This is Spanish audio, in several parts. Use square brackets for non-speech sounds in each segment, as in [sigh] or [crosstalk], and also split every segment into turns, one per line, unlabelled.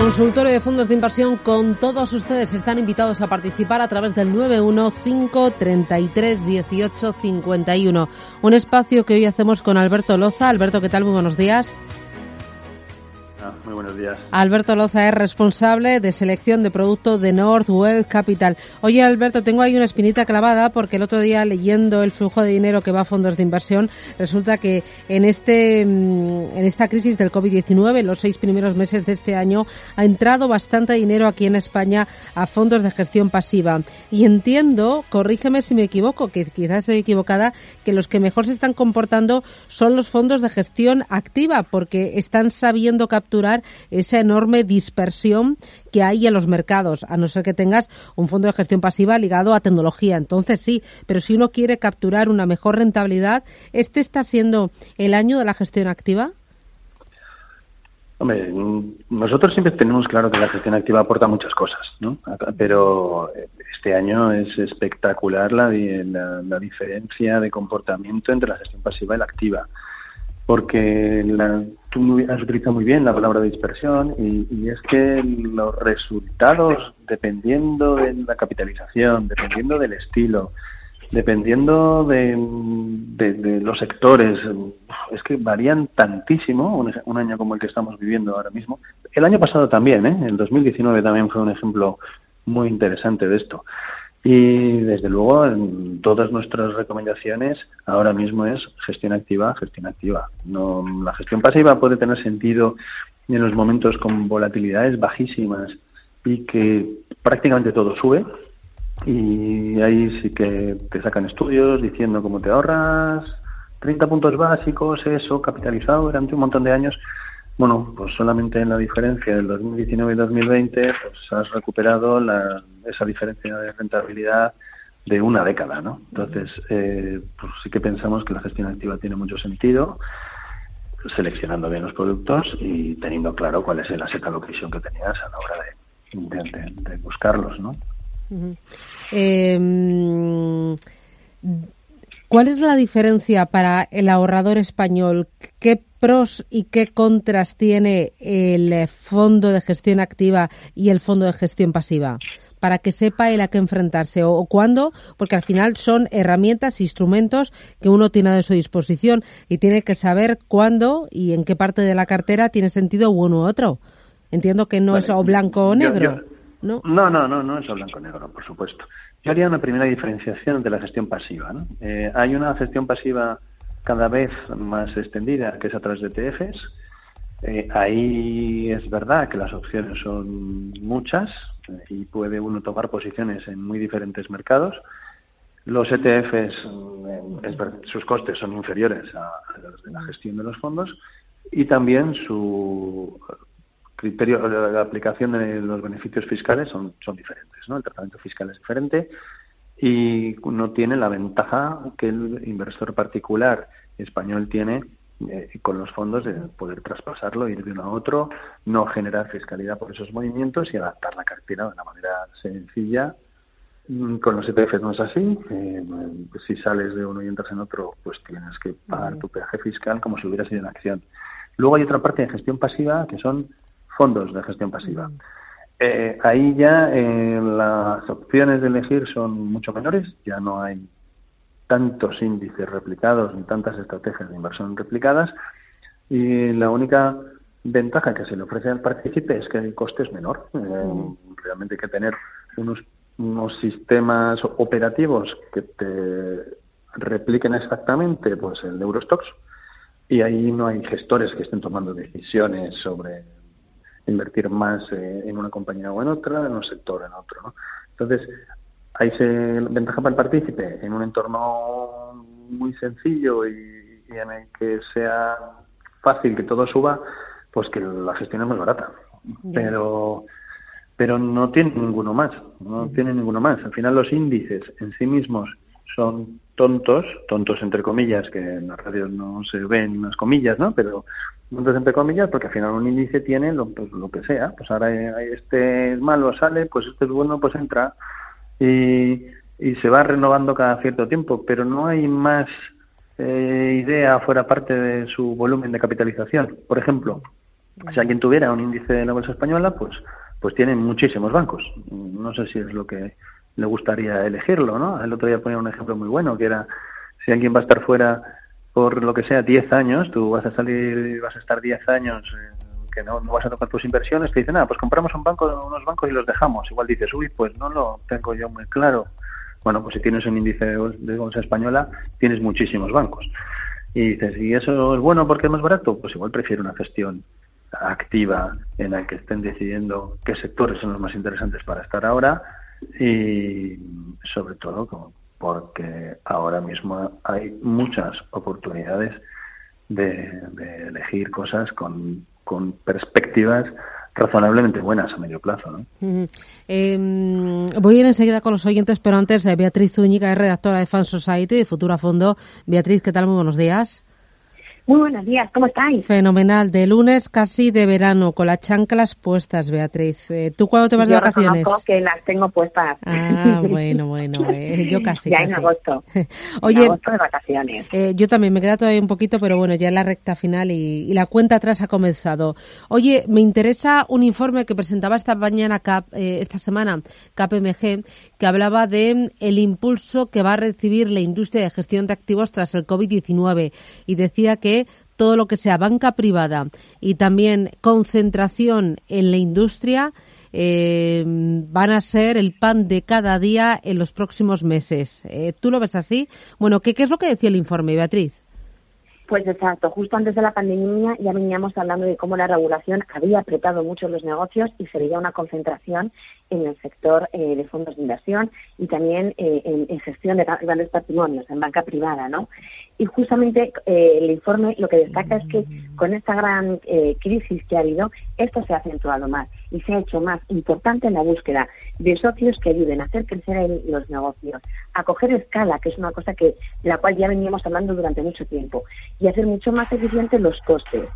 Consultorio de fondos de inversión con todos ustedes están invitados a participar a través del 915331851. Un espacio que hoy hacemos con Alberto Loza. Alberto, ¿qué tal? Muy buenos días.
Muy buenos días.
Alberto Loza es responsable de selección de productos de Northwell Capital. Oye, Alberto, tengo ahí una espinita clavada porque el otro día leyendo el flujo de dinero que va a fondos de inversión, resulta que en este mm, en esta crisis del COVID-19, los seis primeros meses de este año, ha entrado bastante dinero aquí en España a fondos de gestión pasiva. Y entiendo, corrígeme si me equivoco, que quizás estoy equivocada, que los que mejor se están comportando son los fondos de gestión activa porque están sabiendo captar esa enorme dispersión que hay en los mercados, a no ser que tengas un fondo de gestión pasiva ligado a tecnología. Entonces sí, pero si uno quiere capturar una mejor rentabilidad, ¿este está siendo el año de la gestión activa?
Hombre, nosotros siempre tenemos claro que la gestión activa aporta muchas cosas, ¿no? Pero este año es espectacular la, la diferencia de comportamiento entre la gestión pasiva y la activa porque la, tú has utilizado muy bien la palabra dispersión y, es que los resultados, dependiendo de la capitalización, dependiendo del estilo, dependiendo de, los sectores, es que varían tantísimo un, año como el que estamos viviendo ahora mismo. El año pasado también, ¿eh? el 2019 también fue un ejemplo muy interesante de esto. Y desde luego, en todas nuestras recomendaciones ahora mismo es gestión activa, gestión activa. No, la gestión pasiva puede tener sentido en los momentos con volatilidades bajísimas y que prácticamente todo sube. Y ahí sí que te sacan estudios diciendo cómo te ahorras 30 puntos básicos, eso capitalizado durante un montón de años bueno, pues solamente en la diferencia del 2019 y 2020, pues has recuperado esa diferencia de rentabilidad de una década, ¿no? Entonces, eh, pues sí que pensamos que la gestión activa tiene mucho sentido, seleccionando bien los productos y teniendo claro cuál es el asset allocation que tenías a la hora de, buscarlos, ¿no?
Em, ¿Cuál es la diferencia para el ahorrador español? ¿Qué pros y qué contras tiene el fondo de gestión activa y el fondo de gestión pasiva? para que sepa él a qué enfrentarse o, cuándo, porque al final son herramientas, instrumentos que uno tiene a su disposición y tiene que saber cuándo y en qué parte de la cartera tiene sentido uno u otro. Entiendo que no es o blanco o negro.
¿no? no, no, no, no es o blanco o negro, por supuesto. Yo haría una primera diferenciación de la gestión pasiva. Eh, hay una gestión pasiva cada vez más extendida, que es a través de ETFs. Eh, ahí es verdad que las opciones son muchas eh, y puede uno tomar posiciones en muy diferentes mercados. Los ETFs, sus costes son inferiores a los de la gestión de los fondos y también su criterio, la aplicación de los beneficios fiscales son, son diferentes, ¿no? El tratamiento fiscal es diferente y no tiene la ventaja que el inversor particular español tiene eh, con los fondos de poder traspasarlo, ir de uno a otro, no generar fiscalidad por esos movimientos y adaptar la cartera de una manera sencilla. Mm, con los ETFs no es así. Eh, si sales de uno y entras en otro, pues tienes que pagar tu peaje fiscal como si hubiera sido en acción. Luego hay otra parte de gestión pasiva que son fondos de gestión pasiva. Eh, ahí ya eh, las opciones de elegir son mucho menores, ya no hay tantos índices replicados ni tantas estrategias de inversión replicadas y la única ventaja que se le ofrece al partícipe es que el coste es menor. Eh, realmente hay que tener unos, unos sistemas operativos que te repliquen exactamente pues el Eurostox y ahí no hay gestores que estén tomando decisiones sobre invertir más eh, en una compañía o en otra, en un sector o en otro. ¿no? Entonces, hay se ventaja para el partícipe en un entorno muy sencillo y, en el que sea fácil que todo suba, pues que la gestión es más barata. Pero pero no tiene ninguno más, no tiene ninguno más. Al final los índices en sí mismos son tontos, tontos entre comillas, que en la radio no se ven las comillas, ¿no? Pero tontos entre comillas porque al final un índice tiene lo, pues, lo que sea. Pues ahora este es malo, sale, pues este es bueno, pues entra. Y, y se va renovando cada cierto tiempo, pero no hay más eh, idea fuera parte de su volumen de capitalización. Por ejemplo, si alguien tuviera un índice de la bolsa española, pues pues tienen muchísimos bancos. No sé si es lo que le gustaría elegirlo, ¿no? El otro día ponía un ejemplo muy bueno, que era si alguien va a estar fuera por lo que sea 10 años, tú vas a salir vas a estar 10 años que no, vas a tocar tus inversiones, te dicen, nada, pues compramos un banco, unos bancos y los dejamos. Igual dices, uy, pues no lo tengo yo muy claro. Bueno, pues si tienes un índice de bolsa española, tienes muchísimos bancos. Y dices, ¿y eso es bueno porque es más barato? Pues igual prefiero una gestión activa en la que estén decidiendo qué sectores son los más interesantes para estar ahora y sobre todo porque ahora mismo hay muchas oportunidades de, elegir cosas con, con, perspectivas razonablemente buenas a medio plazo. ¿no?
Em, voy a ir enseguida con los oyentes, pero antes eh, Beatriz Zúñiga es redactora de Fan Society de Futura Fondo. Beatriz, ¿qué tal? Muy buenos días.
Muy buenos días, ¿cómo estáis?
Fenomenal, de lunes casi de verano, con las chanclas puestas, Beatriz. Eh, ¿Tú cuándo te vas
de
vacaciones?
que las tengo puestas.
Ah, [laughs] bueno, bueno, eh, yo casi.
ya en agosto. [laughs]
Oye,
en agosto de vacaciones.
Eh, yo también, me queda todavía un poquito, pero bueno, ya en la recta final y, y, la cuenta atrás ha comenzado. Oye, me interesa un informe que presentaba esta mañana, Cap, esta semana, KPMG, que hablaba de el impulso que va a recibir la industria de gestión de activos tras el COVID-19 y decía que todo lo que sea banca privada y también concentración en la industria eh, van a ser el pan de cada día en los próximos meses. Eh, ¿Tú lo ves así? Bueno, ¿qué, ¿qué es lo que decía el informe, Beatriz?
Pues exacto, justo antes de la pandemia ya veníamos hablando de cómo la regulación había apretado mucho los negocios y se veía una concentración en el sector eh, de fondos de inversión y también eh, en, gestión de grandes patrimonios, en banca privada, ¿no? Y justamente eh, el informe lo que destaca es que con esta gran crisis que ha habido, esto se ha acentuado más y se ha hecho más importante en la búsqueda de socios que ayuden a hacer crecer los negocios, a coger escala, que es una cosa que de la cual ya veníamos hablando durante mucho tiempo, y hacer mucho más eficientes los costes.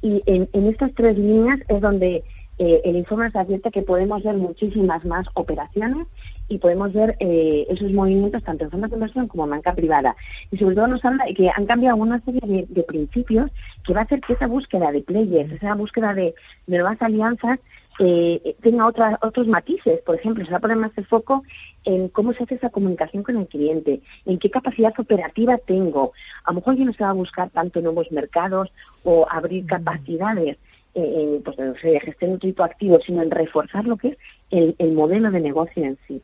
Y en, en estas tres líneas es donde eh, el informe nos advierte que podemos ver muchísimas más operaciones y podemos ver eh, esos movimientos tanto en fondos de inversión como en banca privada. Y sobre todo nos habla de que han cambiado una serie de, principios que va a hacer que esa búsqueda de players, esa búsqueda de, nuevas alianzas, eh, tenga otros matices. Por ejemplo, se va a poner más el foco en cómo se hace esa comunicación con el cliente, en qué capacidad operativa tengo. A lo mejor ya no se va a buscar tanto nuevos mercados o abrir capacidades en, pues, de gestión tipo activo, sino en reforzar lo que es el, modelo de negocio en sí.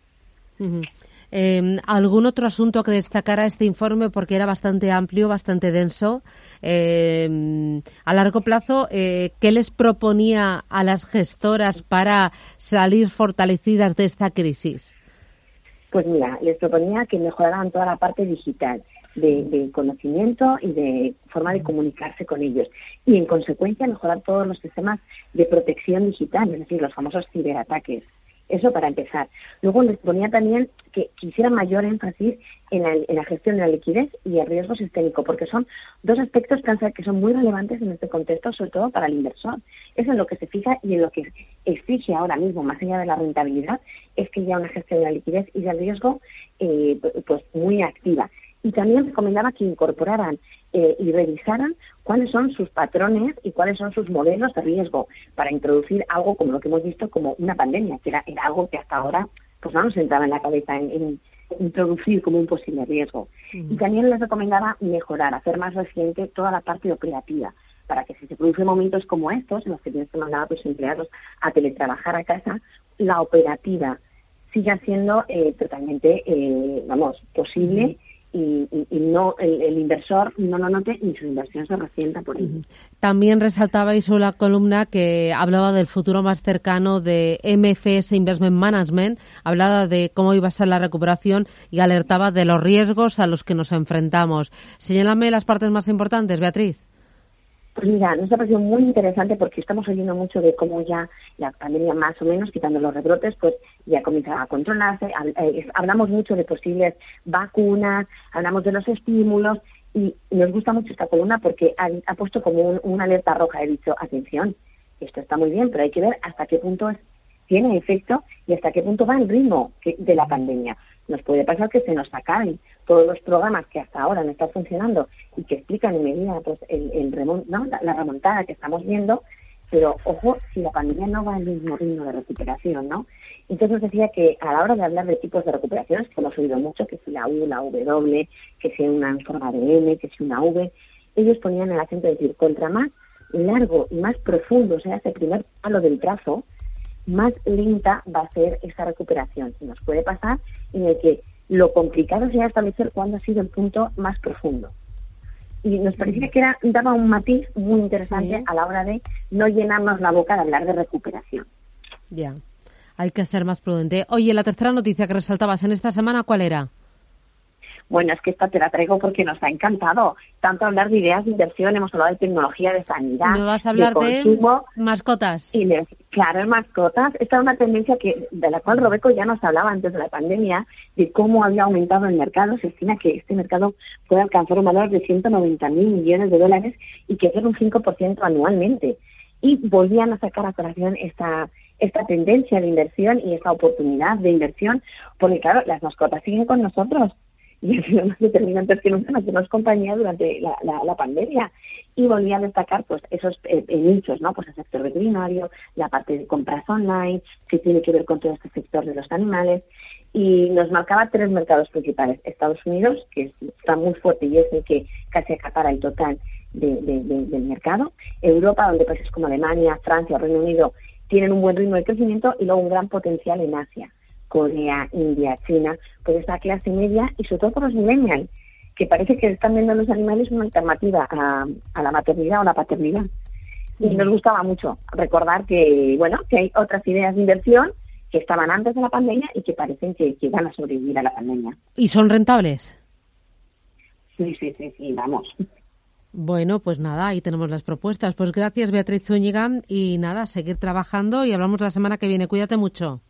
Em, ¿Algún otro asunto que destacara este informe porque era bastante amplio, bastante denso? Em, a largo plazo, eh, ¿qué les proponía a las gestoras para salir fortalecidas de esta crisis?
Pues mira, les proponía que mejoraran toda la parte digital, de, conocimiento y de forma de comunicarse con ellos. Y en consecuencia mejorar todos los sistemas de protección digital, es decir, los famosos ciberataques. Eso para empezar. Luego les ponía también que quisiera mayor énfasis en la, gestión de la liquidez y el riesgo sistémico, porque son dos aspectos que son muy relevantes en este contexto, sobre todo para el inversor. Eso es lo que se fija y en lo que exige ahora mismo, más allá de la rentabilidad, es que haya una gestión de la liquidez y del riesgo eh, pues muy activa y también recomendaba que incorporaran eh, y revisaran cuáles son sus patrones y cuáles son sus modelos de riesgo para introducir algo como lo que hemos visto como una pandemia, que era, algo que hasta ahora pues no nos entraba en la cabeza en, introducir como un posible riesgo. Y también les recomendaba mejorar, hacer más reciente toda la parte operativa, para que si se producen momentos como estos, en los que tienes que mandar a tus empleados a teletrabajar a casa, la operativa siga siendo eh, totalmente, eh, vamos, posible y, no el, inversor no lo note ni su inversión se resienta por ello.
También resaltabais la columna que hablaba del futuro más cercano de MFS Investment Management, hablaba de cómo iba a ser la recuperación y alertaba de los riesgos a los que nos enfrentamos. Señálame las partes más importantes, Beatriz.
Pues mira, nos ha parecido muy interesante porque estamos oyendo mucho de cómo ya la pandemia más o menos, quitando los rebrotes, pues ya comienza a controlarse. Eh, hablamos mucho de posibles vacunas, hablamos de los estímulos y nos gusta mucho esta columna porque ha, puesto como una alerta roja. He dicho, atención, esto está muy bien, pero hay que ver hasta qué punto tiene efecto y hasta qué punto va el ritmo de la pandemia. Nos puede pasar que se nos acaben todos los programas que hasta ahora no están funcionando y que explican en medida pues, el, el la, remontada que estamos viendo, pero ojo, si la pandemia no va al mismo ritmo de recuperación, ¿no? Entonces decía que a la hora de hablar de tipos de recuperaciones, que hemos oído mucho, que si la U, la W, que si una forma de M, que si una V, ellos ponían el acento de decir, contra más largo y más profundo sea ese primer palo del brazo, más lenta va a ser esa recuperación. Nos puede pasar en el que lo complicado sea establecer cuándo ha sido el punto más profundo. Y nos parecía que era, daba un matiz muy interesante a la hora de no llenarnos la boca de hablar de recuperación.
Ya, hay que ser más prudente. Oye, la tercera noticia que resaltabas en esta semana, ¿cuál era?
Bueno, es que esta te la traigo porque nos ha encantado tanto hablar de ideas de inversión, hemos hablado de tecnología, de sanidad,
¿Me vas a hablar de, consumo, mascotas.
Y claro, mascotas. Esta es una tendencia que de la cual Robeco ya nos hablaba antes de la pandemia, de cómo había aumentado el mercado. Se estima que este mercado puede alcanzar un valor de 190 mil millones de dólares y que es un 5% anualmente. Y volvían a sacar a colación esta esta tendencia de inversión y esta oportunidad de inversión, porque claro, las mascotas siguen con nosotros y han sido más determinantes que nunca nos compañía durante la, pandemia. Y volví a destacar pues esos eh, eh, nichos, ¿no? Pues el sector veterinario, la parte de compras online, que tiene que ver con todo este sector de los animales. Y nos marcaba tres mercados principales. Estados Unidos, que está muy fuerte y es el que casi acapara el total del mercado. Europa, donde países como Alemania, Francia, Reino Unido tienen un buen ritmo de crecimiento y luego un gran potencial en Asia. Corea, India, China, pues esta clase media y sobre todo por los millennials, que parece que están viendo los animales una alternativa a, la maternidad o la paternidad. Y nos gustaba mucho recordar que, bueno, que hay otras ideas de inversión que estaban antes de la pandemia y que parecen que, van a sobrevivir a la pandemia.
¿Y son rentables?
Sí, sí, sí, sí, vamos.
Bueno, pues nada, ahí tenemos las propuestas. Pues gracias, Beatriz Zúñiga, y nada, seguir trabajando y hablamos la semana que viene. Cuídate mucho.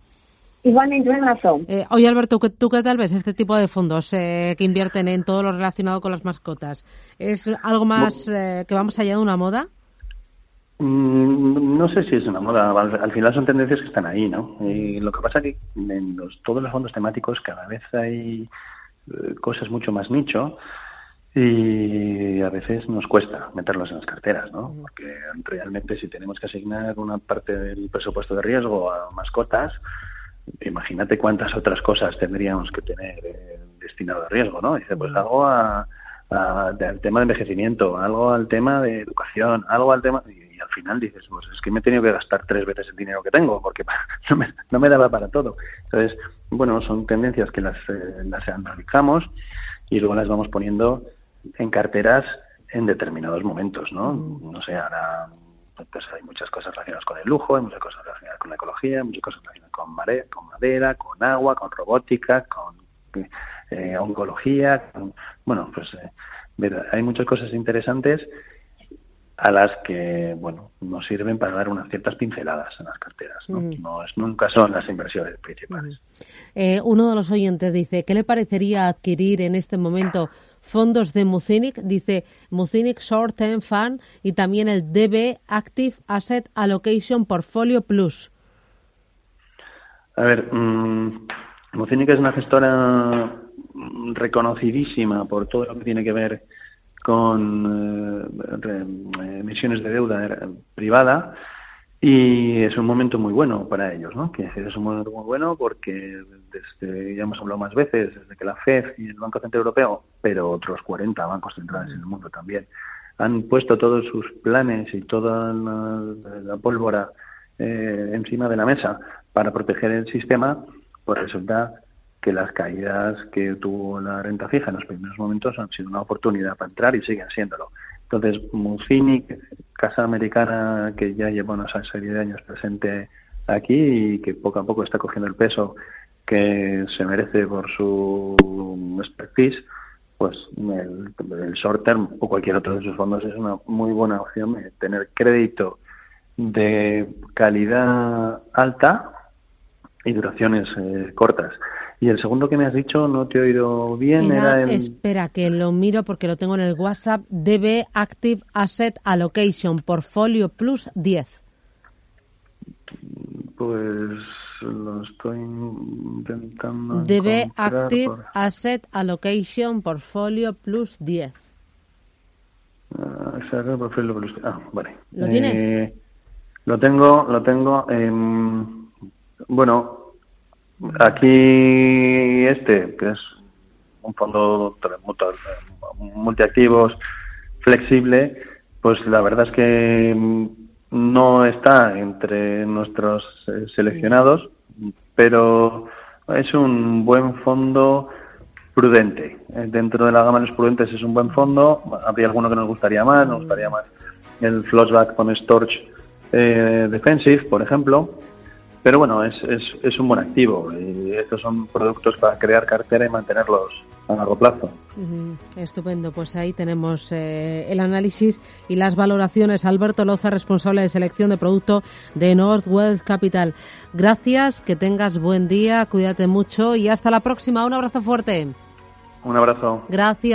Igualmente, un abrazo.
Eh, oye, Alberto, ¿tú qué tal ves este tipo de fondos eh, que invierten en todo lo relacionado con las mascotas? ¿Es algo más eh, que vamos allá de una moda?
Mm, no sé si es una moda. Al, final son tendencias que están ahí, ¿no? Y lo que pasa es que en los, todos los fondos temáticos cada vez hay eh, cosas mucho más nicho y a veces nos cuesta meterlos en las carteras, ¿no? Porque realmente si tenemos que asignar una parte del presupuesto de riesgo a mascotas, imagínate cuántas otras cosas tendríamos que tener eh, destinado a riesgo, ¿no? Dice, pues algo a, al tema de envejecimiento, algo al tema de educación, algo al tema... Y, al final dices, pues es que me he tenido que gastar tres veces el dinero que tengo porque [laughs] no me, no me daba para todo. Entonces, bueno, son tendencias que las, eh, las analizamos y luego las vamos poniendo en carteras en determinados momentos, ¿no? No sé, ahora pues hay muchas cosas relacionadas con el lujo, hay muchas cosas relacionadas con la ecología, hay muchas cosas relacionadas con, con madera, con agua, con robótica, con eh, oncología, bueno, pues eh, hay muchas cosas interesantes a las que, bueno, nos sirven para dar unas ciertas pinceladas en las carteras. No, no es, nunca son las inversiones principales.
Eh, uno de los oyentes dice, ¿qué le parecería adquirir en este momento fondos de Mucinic, dice Mucinic Short Term Fund y también el DB Active Asset Allocation Portfolio Plus.
A ver, um, Mucinic es una gestora reconocidísima por todo lo que tiene que ver con eh, emisiones de deuda privada y es un momento muy bueno para ellos, ¿no? Que es un momento muy bueno porque desde, ya hemos hablado más veces, desde que la FED y el Banco Central Europeo, pero otros 40 bancos centrales en el mundo también, han puesto todos sus planes y toda la, pólvora eh, encima de la mesa para proteger el sistema, pues resulta que las caídas que tuvo la renta fija en los primeros momentos han sido una oportunidad para entrar y siguen siéndolo. Entonces, Mucinic, casa americana que ya lleva una serie de años presente aquí y que poco a poco está cogiendo el peso que se merece por su expertise, pues el, short term o cualquier otro de esos fondos es una muy buena opción tener crédito de calidad alta y duraciones eh, cortas. Y el segundo que me has dicho, no te he oído bien, era, el...
Espera, que lo miro porque lo tengo en el WhatsApp. DB Active Asset Allocation, Portfolio Plus 10.
Pues lo estoy intentando.
DB Active Asset Allocation Portfolio Plus 10.
Ah, portfolio plus... ah vale.
¿Lo tienes?
Eh, lo tengo, lo tengo. en bueno, aquí este, que es un fondo multiactivos flexible, pues la verdad es que no está entre nuestros eh, seleccionados, pero es un buen fondo prudente. Eh, dentro de la gama de los prudentes es un buen fondo. Habría alguno que nos gustaría más, nos gustaría más el Flossback con Storage eh, Defensive, por ejemplo. Pero bueno, es, es, es, un buen activo y estos son productos para crear cartera y mantenerlos a largo plazo.
Estupendo, pues ahí tenemos eh, el análisis y las valoraciones. Alberto Loza, responsable de selección de producto de North Wealth Capital. Gracias, que tengas buen día, cuídate mucho y hasta la próxima. Un abrazo fuerte.
Un abrazo.
Gracias.